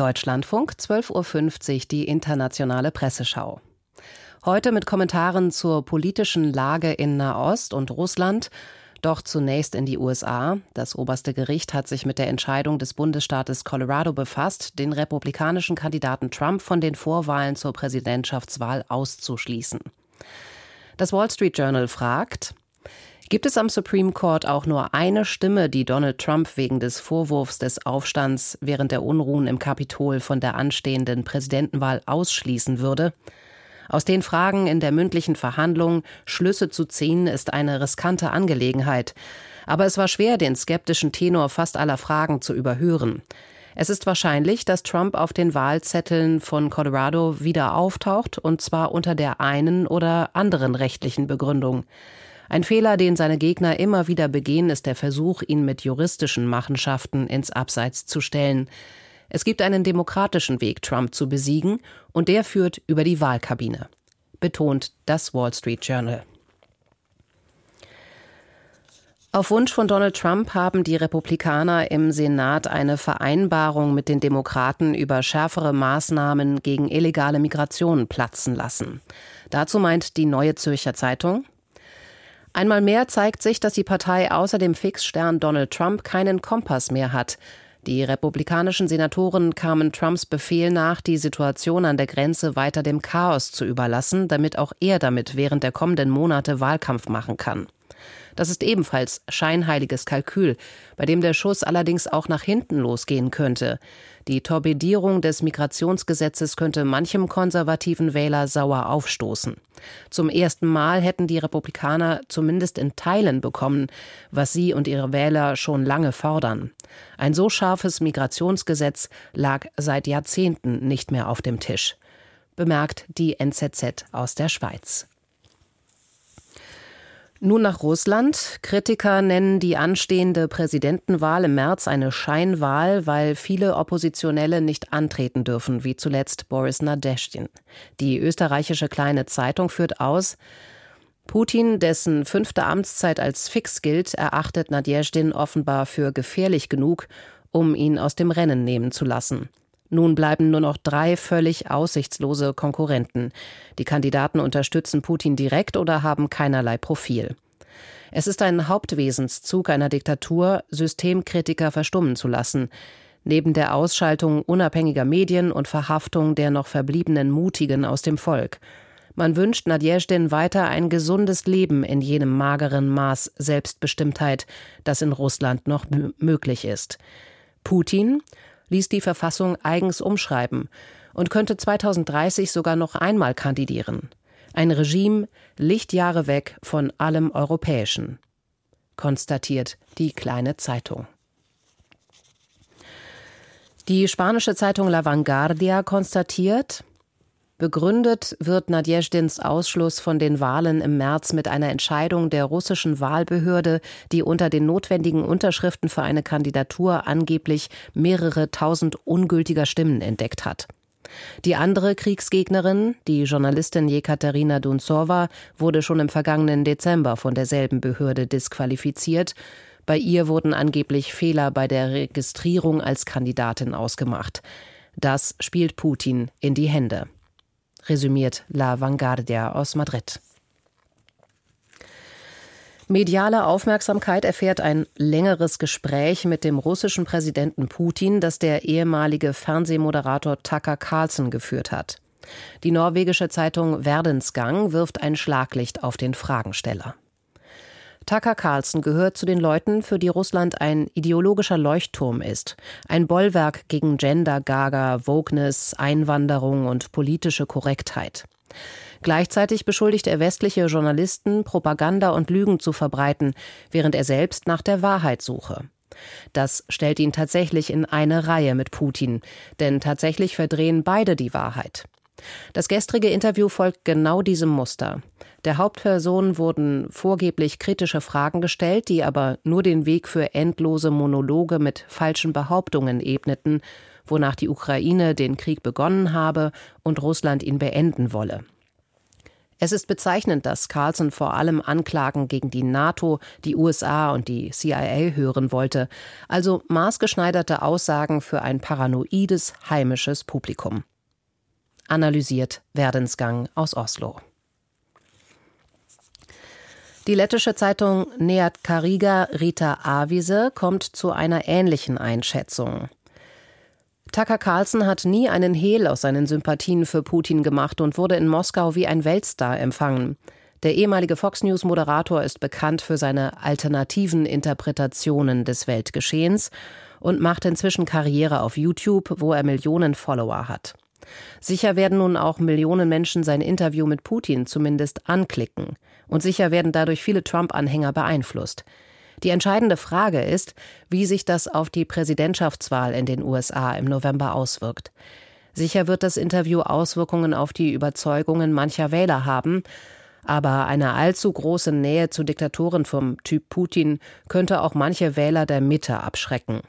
Deutschlandfunk 12.50 Uhr die internationale Presseschau. Heute mit Kommentaren zur politischen Lage in Nahost und Russland. Doch zunächst in die USA. Das oberste Gericht hat sich mit der Entscheidung des Bundesstaates Colorado befasst, den republikanischen Kandidaten Trump von den Vorwahlen zur Präsidentschaftswahl auszuschließen. Das Wall Street Journal fragt, Gibt es am Supreme Court auch nur eine Stimme, die Donald Trump wegen des Vorwurfs des Aufstands während der Unruhen im Kapitol von der anstehenden Präsidentenwahl ausschließen würde? Aus den Fragen in der mündlichen Verhandlung Schlüsse zu ziehen, ist eine riskante Angelegenheit. Aber es war schwer, den skeptischen Tenor fast aller Fragen zu überhören. Es ist wahrscheinlich, dass Trump auf den Wahlzetteln von Colorado wieder auftaucht, und zwar unter der einen oder anderen rechtlichen Begründung. Ein Fehler, den seine Gegner immer wieder begehen, ist der Versuch, ihn mit juristischen Machenschaften ins Abseits zu stellen. Es gibt einen demokratischen Weg, Trump zu besiegen, und der führt über die Wahlkabine, betont das Wall Street Journal. Auf Wunsch von Donald Trump haben die Republikaner im Senat eine Vereinbarung mit den Demokraten über schärfere Maßnahmen gegen illegale Migration platzen lassen. Dazu meint die Neue Zürcher Zeitung, Einmal mehr zeigt sich, dass die Partei außer dem Fixstern Donald Trump keinen Kompass mehr hat. Die republikanischen Senatoren kamen Trumps Befehl nach, die Situation an der Grenze weiter dem Chaos zu überlassen, damit auch er damit während der kommenden Monate Wahlkampf machen kann. Das ist ebenfalls scheinheiliges Kalkül, bei dem der Schuss allerdings auch nach hinten losgehen könnte. Die Torpedierung des Migrationsgesetzes könnte manchem konservativen Wähler sauer aufstoßen. Zum ersten Mal hätten die Republikaner zumindest in Teilen bekommen, was sie und ihre Wähler schon lange fordern. Ein so scharfes Migrationsgesetz lag seit Jahrzehnten nicht mehr auf dem Tisch. Bemerkt die NZZ aus der Schweiz. Nun nach Russland. Kritiker nennen die anstehende Präsidentenwahl im März eine Scheinwahl, weil viele Oppositionelle nicht antreten dürfen, wie zuletzt Boris Nadezhdin. Die österreichische kleine Zeitung führt aus, Putin, dessen fünfte Amtszeit als fix gilt, erachtet Nadezhdin offenbar für gefährlich genug, um ihn aus dem Rennen nehmen zu lassen. Nun bleiben nur noch drei völlig aussichtslose Konkurrenten. Die Kandidaten unterstützen Putin direkt oder haben keinerlei Profil. Es ist ein Hauptwesenszug einer Diktatur, Systemkritiker verstummen zu lassen. Neben der Ausschaltung unabhängiger Medien und Verhaftung der noch verbliebenen Mutigen aus dem Volk. Man wünscht Nadjezdin weiter ein gesundes Leben in jenem mageren Maß Selbstbestimmtheit, das in Russland noch möglich ist. Putin ließ die Verfassung eigens umschreiben und könnte 2030 sogar noch einmal kandidieren. Ein Regime Lichtjahre weg von allem Europäischen, konstatiert die kleine Zeitung. Die spanische Zeitung La Vanguardia konstatiert, Begründet wird Nadjezdins Ausschluss von den Wahlen im März mit einer Entscheidung der russischen Wahlbehörde, die unter den notwendigen Unterschriften für eine Kandidatur angeblich mehrere tausend ungültiger Stimmen entdeckt hat. Die andere Kriegsgegnerin, die Journalistin Jekaterina Dunzowa, wurde schon im vergangenen Dezember von derselben Behörde disqualifiziert. Bei ihr wurden angeblich Fehler bei der Registrierung als Kandidatin ausgemacht. Das spielt Putin in die Hände resümiert La Vanguardia aus Madrid. Mediale Aufmerksamkeit erfährt ein längeres Gespräch mit dem russischen Präsidenten Putin, das der ehemalige Fernsehmoderator Tucker Carlson geführt hat. Die norwegische Zeitung Verdensgang wirft ein Schlaglicht auf den Fragensteller. Tucker Carlson gehört zu den Leuten, für die Russland ein ideologischer Leuchtturm ist, ein Bollwerk gegen Gender, Gaga, Wokeness, Einwanderung und politische Korrektheit. Gleichzeitig beschuldigt er westliche Journalisten, Propaganda und Lügen zu verbreiten, während er selbst nach der Wahrheit suche. Das stellt ihn tatsächlich in eine Reihe mit Putin, denn tatsächlich verdrehen beide die Wahrheit. Das gestrige Interview folgt genau diesem Muster. Der Hauptperson wurden vorgeblich kritische Fragen gestellt, die aber nur den Weg für endlose Monologe mit falschen Behauptungen ebneten, wonach die Ukraine den Krieg begonnen habe und Russland ihn beenden wolle. Es ist bezeichnend, dass Carlson vor allem Anklagen gegen die NATO, die USA und die CIA hören wollte, also maßgeschneiderte Aussagen für ein paranoides heimisches Publikum. Analysiert Werdensgang aus Oslo. Die lettische Zeitung Neat Kariga Rita Avise kommt zu einer ähnlichen Einschätzung. Tucker Carlson hat nie einen Hehl aus seinen Sympathien für Putin gemacht und wurde in Moskau wie ein Weltstar empfangen. Der ehemalige Fox News Moderator ist bekannt für seine alternativen Interpretationen des Weltgeschehens und macht inzwischen Karriere auf YouTube, wo er Millionen Follower hat. Sicher werden nun auch Millionen Menschen sein Interview mit Putin zumindest anklicken. Und sicher werden dadurch viele Trump-Anhänger beeinflusst. Die entscheidende Frage ist, wie sich das auf die Präsidentschaftswahl in den USA im November auswirkt. Sicher wird das Interview Auswirkungen auf die Überzeugungen mancher Wähler haben, aber eine allzu große Nähe zu Diktatoren vom Typ Putin könnte auch manche Wähler der Mitte abschrecken.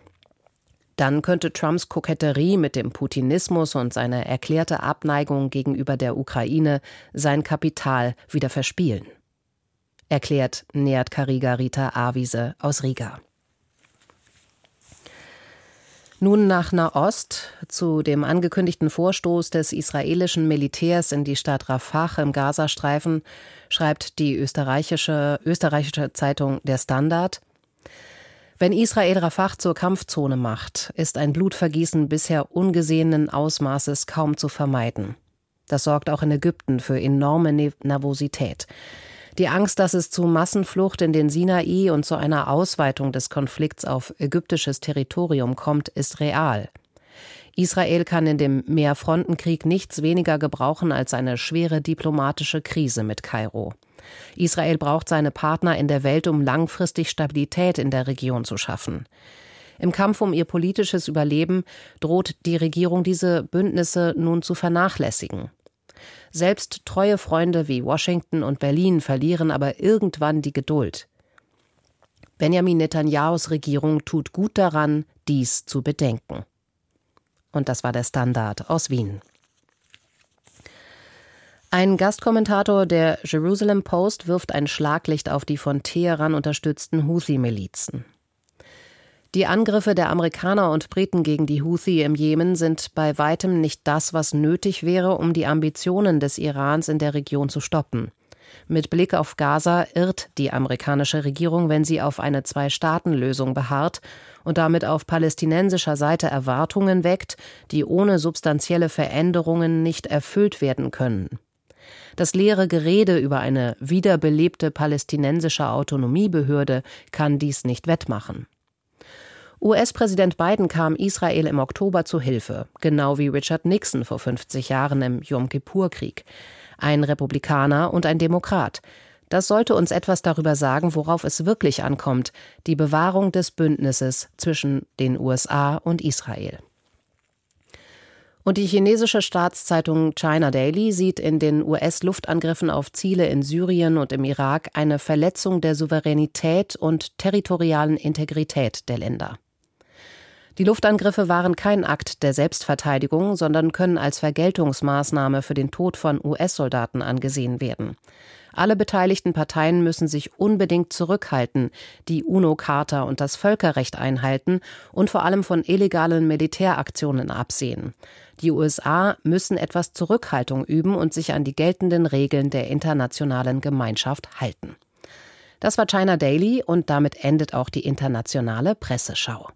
Dann könnte Trumps Koketterie mit dem Putinismus und seine erklärte Abneigung gegenüber der Ukraine sein Kapital wieder verspielen erklärt Neat Kariga Rita Avise aus Riga. Nun nach Nahost zu dem angekündigten Vorstoß des israelischen Militärs in die Stadt Rafah im Gazastreifen schreibt die österreichische, österreichische Zeitung Der Standard. Wenn Israel Rafah zur Kampfzone macht, ist ein Blutvergießen bisher ungesehenen Ausmaßes kaum zu vermeiden. Das sorgt auch in Ägypten für enorme Nervosität. Die Angst, dass es zu Massenflucht in den Sinai und zu einer Ausweitung des Konflikts auf ägyptisches Territorium kommt, ist real. Israel kann in dem Mehrfrontenkrieg nichts weniger gebrauchen als eine schwere diplomatische Krise mit Kairo. Israel braucht seine Partner in der Welt, um langfristig Stabilität in der Region zu schaffen. Im Kampf um ihr politisches Überleben droht die Regierung diese Bündnisse nun zu vernachlässigen. Selbst treue Freunde wie Washington und Berlin verlieren aber irgendwann die Geduld. Benjamin Netanyahus Regierung tut gut daran, dies zu bedenken. Und das war der Standard aus Wien. Ein Gastkommentator der Jerusalem Post wirft ein Schlaglicht auf die von Teheran unterstützten Houthi-Milizen. Die Angriffe der Amerikaner und Briten gegen die Houthi im Jemen sind bei weitem nicht das, was nötig wäre, um die Ambitionen des Irans in der Region zu stoppen. Mit Blick auf Gaza irrt die amerikanische Regierung, wenn sie auf eine Zwei-Staaten-Lösung beharrt und damit auf palästinensischer Seite Erwartungen weckt, die ohne substanzielle Veränderungen nicht erfüllt werden können. Das leere Gerede über eine wiederbelebte palästinensische Autonomiebehörde kann dies nicht wettmachen. US-Präsident Biden kam Israel im Oktober zu Hilfe, genau wie Richard Nixon vor 50 Jahren im Yom Kippur-Krieg. Ein Republikaner und ein Demokrat. Das sollte uns etwas darüber sagen, worauf es wirklich ankommt, die Bewahrung des Bündnisses zwischen den USA und Israel. Und die chinesische Staatszeitung China Daily sieht in den US-Luftangriffen auf Ziele in Syrien und im Irak eine Verletzung der Souveränität und territorialen Integrität der Länder. Die Luftangriffe waren kein Akt der Selbstverteidigung, sondern können als Vergeltungsmaßnahme für den Tod von US-Soldaten angesehen werden. Alle beteiligten Parteien müssen sich unbedingt zurückhalten, die UNO-Charta und das Völkerrecht einhalten und vor allem von illegalen Militäraktionen absehen. Die USA müssen etwas Zurückhaltung üben und sich an die geltenden Regeln der internationalen Gemeinschaft halten. Das war China Daily und damit endet auch die internationale Presseschau.